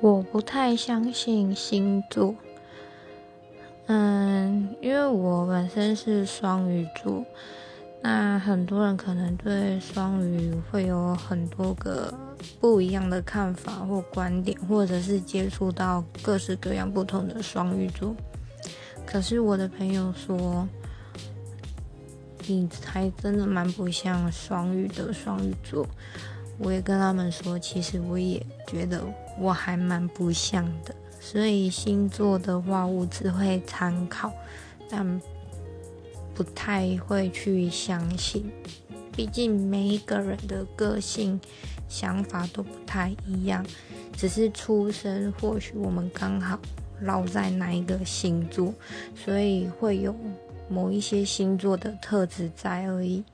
我不太相信星座，嗯，因为我本身是双鱼座，那很多人可能对双鱼会有很多个不一样的看法或观点，或者是接触到各式各样不同的双鱼座。可是我的朋友说，你还真的蛮不像双鱼的双鱼座。我也跟他们说，其实我也觉得我还蛮不像的，所以星座的话，我只会参考，但不太会去相信。毕竟每一个人的个性、想法都不太一样，只是出生或许我们刚好落在哪一个星座，所以会有某一些星座的特质在而已。